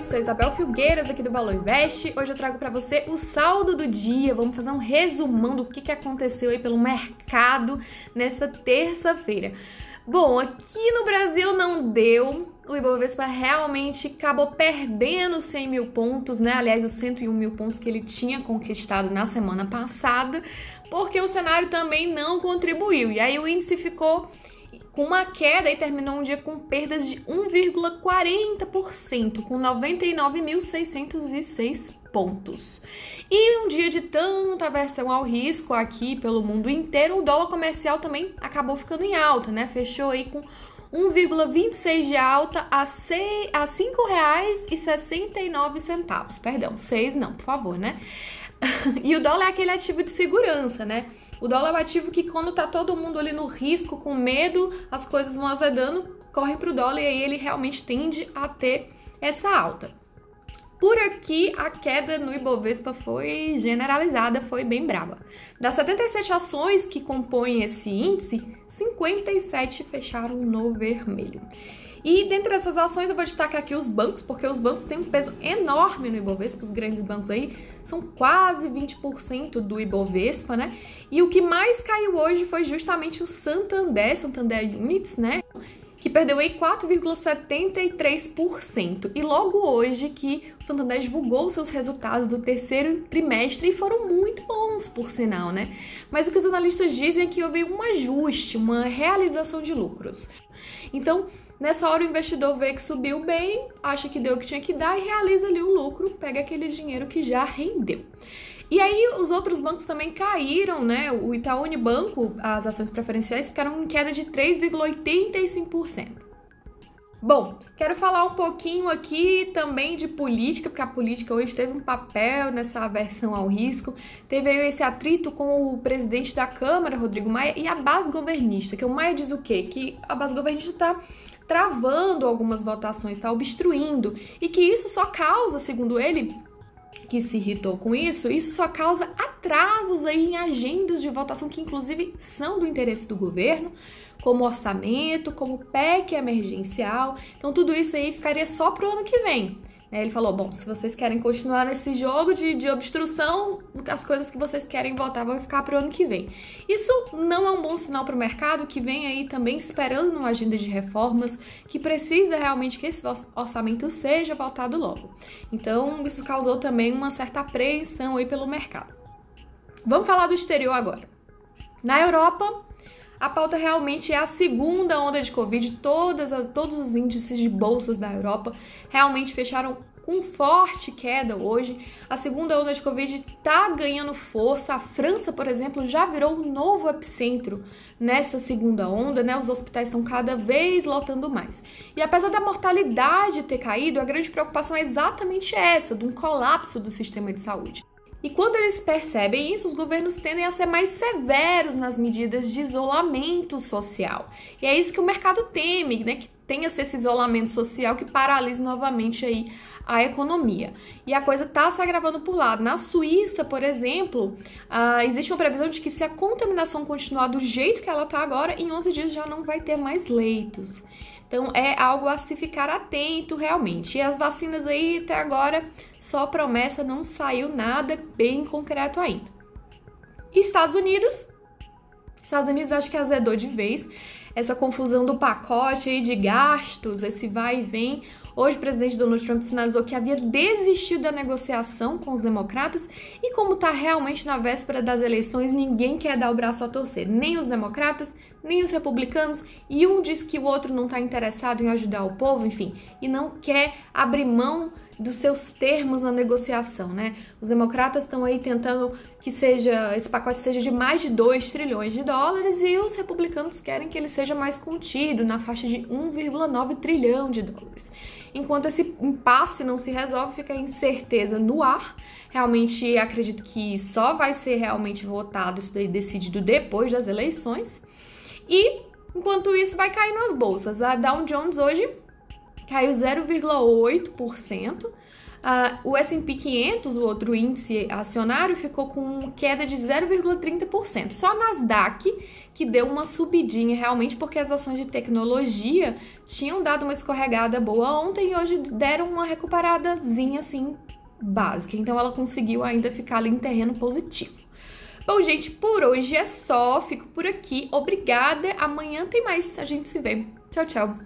Sou Isabel Filgueiras aqui do Valor Invest. Hoje eu trago para você o saldo do dia. Vamos fazer um resumão do que, que aconteceu aí pelo mercado nesta terça-feira. Bom, aqui no Brasil não deu. O Ibovespa realmente acabou perdendo 100 mil pontos, né? Aliás, os 101 mil pontos que ele tinha conquistado na semana passada, porque o cenário também não contribuiu. E aí o índice ficou com uma queda e terminou um dia com perdas de 1,40%, com 99.606 pontos. E um dia de tanta aversão ao risco aqui pelo mundo inteiro, o dólar comercial também acabou ficando em alta, né? Fechou aí com 1,26 de alta a, R$ 5,69. Perdão, 6 não, por favor, né? e o dólar é aquele ativo de segurança, né? O dólar é um ativo que quando tá todo mundo ali no risco, com medo, as coisas vão azedando, corre pro dólar e aí ele realmente tende a ter essa alta. Por aqui, a queda no Ibovespa foi generalizada, foi bem brava. Das 77 ações que compõem esse índice, 57 fecharam no vermelho. E dentre essas ações eu vou destacar aqui os bancos, porque os bancos têm um peso enorme no Ibovespa, os grandes bancos aí são quase 20% do Ibovespa, né? E o que mais caiu hoje foi justamente o Santander, Santander Units, né? Que perdeu aí 4,73%. E logo hoje que o Santander divulgou seus resultados do terceiro trimestre e foram muito bons, por sinal, né? Mas o que os analistas dizem é que houve um ajuste, uma realização de lucros. Então, nessa hora o investidor vê que subiu bem, acha que deu o que tinha que dar e realiza ali o lucro, pega aquele dinheiro que já rendeu. E aí os outros bancos também caíram, né? O Itaú Unibanco, as ações preferenciais ficaram em queda de 3,85%. Bom, quero falar um pouquinho aqui também de política, porque a política hoje teve um papel nessa aversão ao risco. Teve aí esse atrito com o presidente da Câmara, Rodrigo Maia, e a base governista, que o Maia diz o quê? Que a base governista está travando algumas votações, está obstruindo, e que isso só causa, segundo ele, que se irritou com isso, isso só causa atrasos aí em agendas de votação que inclusive são do interesse do governo, como orçamento, como PEC emergencial. Então tudo isso aí ficaria só pro ano que vem. Ele falou: bom, se vocês querem continuar nesse jogo de, de obstrução, as coisas que vocês querem votar vão ficar para o ano que vem. Isso não é um bom sinal para o mercado que vem aí também esperando uma agenda de reformas que precisa realmente que esse orçamento seja votado logo. Então, isso causou também uma certa apreensão aí pelo mercado. Vamos falar do exterior agora. Na Europa, a pauta realmente é a segunda onda de Covid. Todas as, todos os índices de bolsas da Europa realmente fecharam com forte queda hoje. A segunda onda de Covid está ganhando força. A França, por exemplo, já virou um novo epicentro nessa segunda onda, né? Os hospitais estão cada vez lotando mais. E apesar da mortalidade ter caído, a grande preocupação é exatamente essa, de um colapso do sistema de saúde. E quando eles percebem isso, os governos tendem a ser mais severos nas medidas de isolamento social. E é isso que o mercado teme, né? Que tenha esse isolamento social que paralise novamente aí a economia. E a coisa está se agravando por lado. Na Suíça, por exemplo, uh, existe uma previsão de que se a contaminação continuar do jeito que ela está agora, em 11 dias já não vai ter mais leitos. Então é algo a se ficar atento realmente. E as vacinas aí até agora só promessa, não saiu nada bem concreto ainda. Estados Unidos, Estados Unidos acho que azedou de vez essa confusão do pacote aí de gastos, esse vai e vem. Hoje o presidente Donald Trump sinalizou que havia desistido da negociação com os democratas e como está realmente na véspera das eleições, ninguém quer dar o braço a torcer, nem os democratas, nem os republicanos, e um diz que o outro não está interessado em ajudar o povo, enfim, e não quer abrir mão dos seus termos na negociação, né? Os democratas estão aí tentando que seja esse pacote seja de mais de 2 trilhões de dólares e os republicanos querem que ele seja mais contido, na faixa de 1,9 trilhão de dólares. Enquanto esse impasse não se resolve, fica a incerteza no ar. Realmente acredito que só vai ser realmente votado isso daí decidido depois das eleições. E enquanto isso vai cair nas bolsas. A Dow Jones hoje caiu 0,8%. Uh, o S&P 500, o outro índice acionário, ficou com queda de 0,30%. Só a Nasdaq que deu uma subidinha realmente porque as ações de tecnologia tinham dado uma escorregada boa ontem e hoje deram uma recuperadazinha assim básica. Então ela conseguiu ainda ficar ali em terreno positivo. Bom, gente, por hoje é só. Fico por aqui. Obrigada. Amanhã tem mais. A gente se vê. Tchau, tchau.